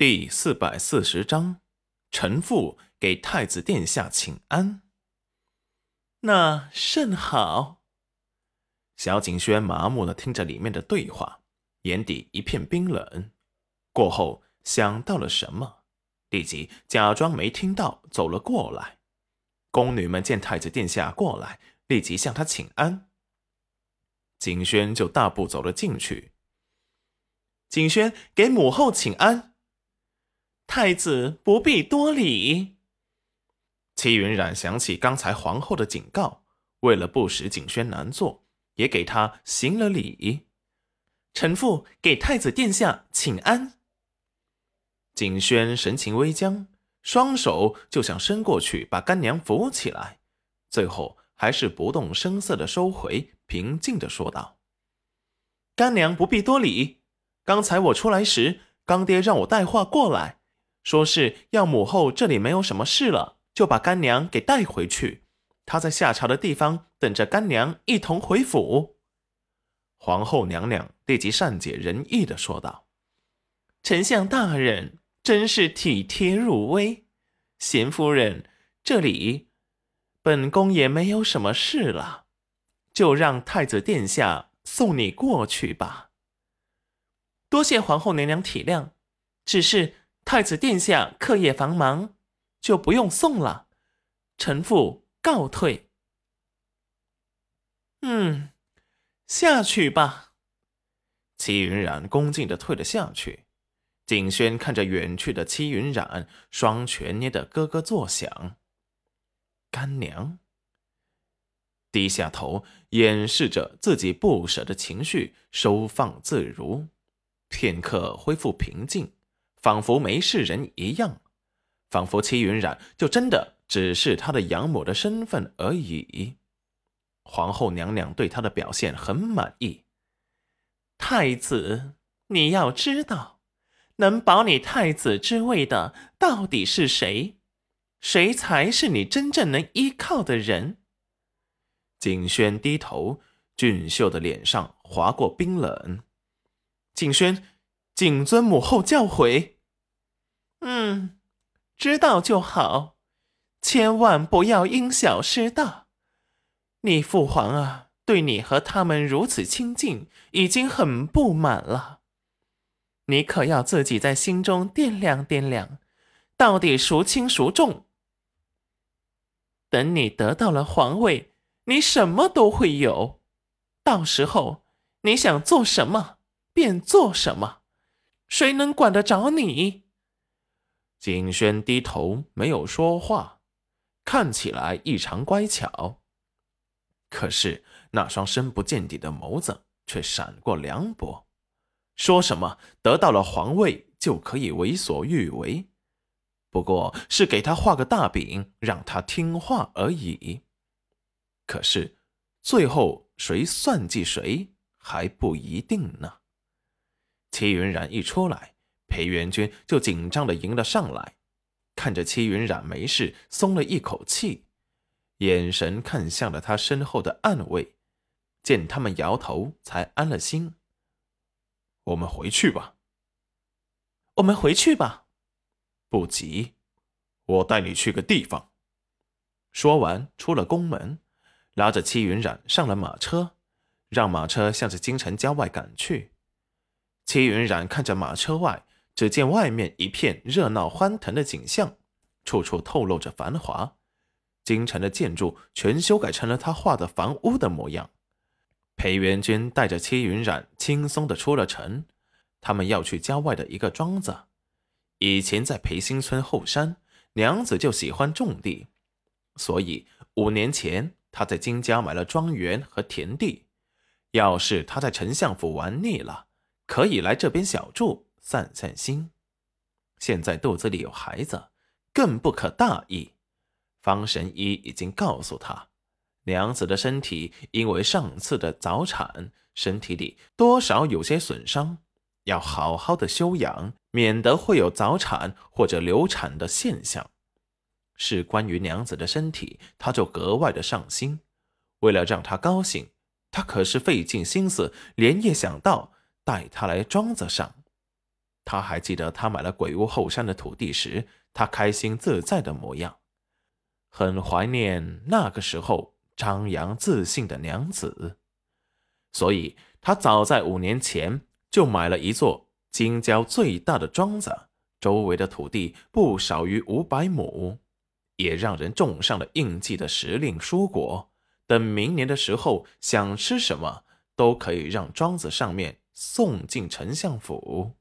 第四百四十章，臣父给太子殿下请安。那甚好。小景轩麻木的听着里面的对话，眼底一片冰冷。过后想到了什么，立即假装没听到，走了过来。宫女们见太子殿下过来，立即向他请安。景轩就大步走了进去。景轩给母后请安。太子不必多礼。戚云染想起刚才皇后的警告，为了不使景轩难做，也给他行了礼。臣妇给太子殿下请安。景轩神情微僵，双手就想伸过去把干娘扶起来，最后还是不动声色的收回，平静的说道：“干娘不必多礼。刚才我出来时，刚爹让我带话过来，说是要母后这里没有什么事了，就把干娘给带回去。他在下朝的地方等着干娘一同回府。”皇后娘娘立即善解人意的说道：“丞相大人。”真是体贴入微，贤夫人，这里本宫也没有什么事了，就让太子殿下送你过去吧。多谢皇后娘娘体谅，只是太子殿下课业繁忙，就不用送了。臣妇告退。嗯，下去吧。齐云染恭敬的退了下去。景轩看着远去的戚云染，双拳捏得咯咯作响。干娘低下头，掩饰着自己不舍的情绪，收放自如，片刻恢复平静，仿佛没事人一样，仿佛戚云染就真的只是他的养母的身份而已。皇后娘娘对他的表现很满意。太子，你要知道。能保你太子之位的到底是谁？谁才是你真正能依靠的人？景轩低头，俊秀的脸上划过冰冷。景轩，谨遵母后教诲。嗯，知道就好，千万不要因小失大。你父皇啊，对你和他们如此亲近，已经很不满了。你可要自己在心中掂量掂量，到底孰轻孰重。等你得到了皇位，你什么都会有，到时候你想做什么便做什么，谁能管得着你？景轩低头没有说话，看起来异常乖巧，可是那双深不见底的眸子却闪过凉薄。说什么得到了皇位就可以为所欲为，不过是给他画个大饼，让他听话而已。可是最后谁算计谁还不一定呢。齐云染一出来，裴元君就紧张的迎了上来，看着戚云染没事，松了一口气，眼神看向了他身后的暗卫，见他们摇头，才安了心。我们回去吧。我们回去吧，不急，我带你去个地方。说完，出了宫门，拉着戚云染上了马车，让马车向着京城郊外赶去。戚云染看着马车外，只见外面一片热闹欢腾的景象，处处透露着繁华。京城的建筑全修改成了他画的房屋的模样。裴元君带着戚云染轻松的出了城，他们要去郊外的一个庄子。以前在裴新村后山，娘子就喜欢种地，所以五年前他在金家买了庄园和田地。要是他在丞相府玩腻了，可以来这边小住散散心。现在肚子里有孩子，更不可大意。方神医已经告诉他。娘子的身体因为上次的早产，身体里多少有些损伤，要好好的休养，免得会有早产或者流产的现象。是关于娘子的身体，他就格外的上心。为了让她高兴，他可是费尽心思，连夜想到带她来庄子上。他还记得他买了鬼屋后山的土地时，他开心自在的模样，很怀念那个时候张扬自信的娘子。所以，他早在五年前就买了一座京郊最大的庄子，周围的土地不少于五百亩，也让人种上了应季的时令蔬果。等明年的时候，想吃什么都可以让庄子上面送进丞相府。